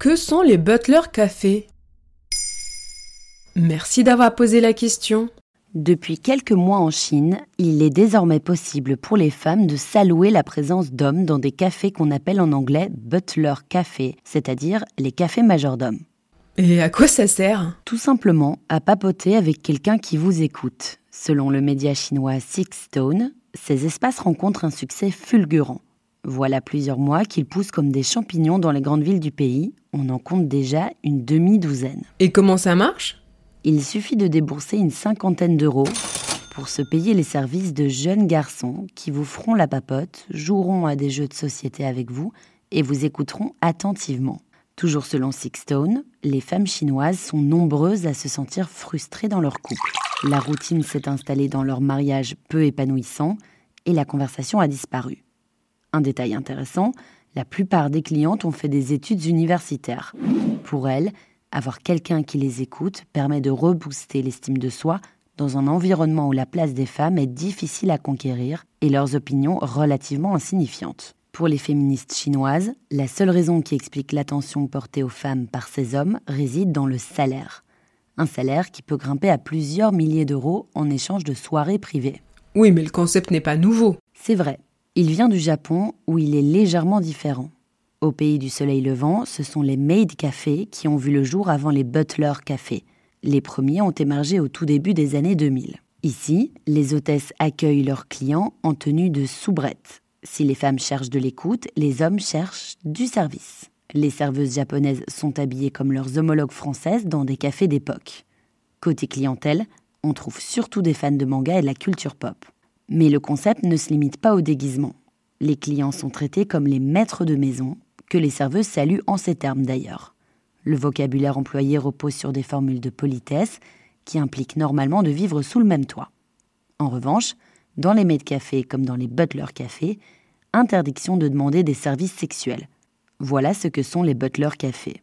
Que sont les Butler Cafés Merci d'avoir posé la question. Depuis quelques mois en Chine, il est désormais possible pour les femmes de s'allouer la présence d'hommes dans des cafés qu'on appelle en anglais butler café, c'est-à-dire les cafés majordomes. Et à quoi ça sert? Tout simplement à papoter avec quelqu'un qui vous écoute. Selon le média chinois Six Stone, ces espaces rencontrent un succès fulgurant. Voilà plusieurs mois qu'ils poussent comme des champignons dans les grandes villes du pays. On en compte déjà une demi-douzaine. Et comment ça marche? Il suffit de débourser une cinquantaine d'euros pour se payer les services de jeunes garçons qui vous feront la papote, joueront à des jeux de société avec vous et vous écouteront attentivement. Toujours selon Sixstone, les femmes chinoises sont nombreuses à se sentir frustrées dans leur couple. La routine s'est installée dans leur mariage peu épanouissant et la conversation a disparu. Un détail intéressant, la plupart des clientes ont fait des études universitaires. Pour elles, avoir quelqu'un qui les écoute permet de rebooster l'estime de soi dans un environnement où la place des femmes est difficile à conquérir et leurs opinions relativement insignifiantes. Pour les féministes chinoises, la seule raison qui explique l'attention portée aux femmes par ces hommes réside dans le salaire. Un salaire qui peut grimper à plusieurs milliers d'euros en échange de soirées privées. Oui, mais le concept n'est pas nouveau. C'est vrai, il vient du Japon où il est légèrement différent. Au pays du soleil levant, ce sont les maid cafés qui ont vu le jour avant les butler cafés. Les premiers ont émergé au tout début des années 2000. Ici, les hôtesses accueillent leurs clients en tenue de soubrette. Si les femmes cherchent de l'écoute, les hommes cherchent du service. Les serveuses japonaises sont habillées comme leurs homologues françaises dans des cafés d'époque. Côté clientèle, on trouve surtout des fans de manga et de la culture pop. Mais le concept ne se limite pas au déguisement. Les clients sont traités comme les maîtres de maison, que les serveuses saluent en ces termes d'ailleurs. Le vocabulaire employé repose sur des formules de politesse qui impliquent normalement de vivre sous le même toit. En revanche, dans les maids cafés comme dans les butler cafés, interdiction de demander des services sexuels. Voilà ce que sont les butler cafés.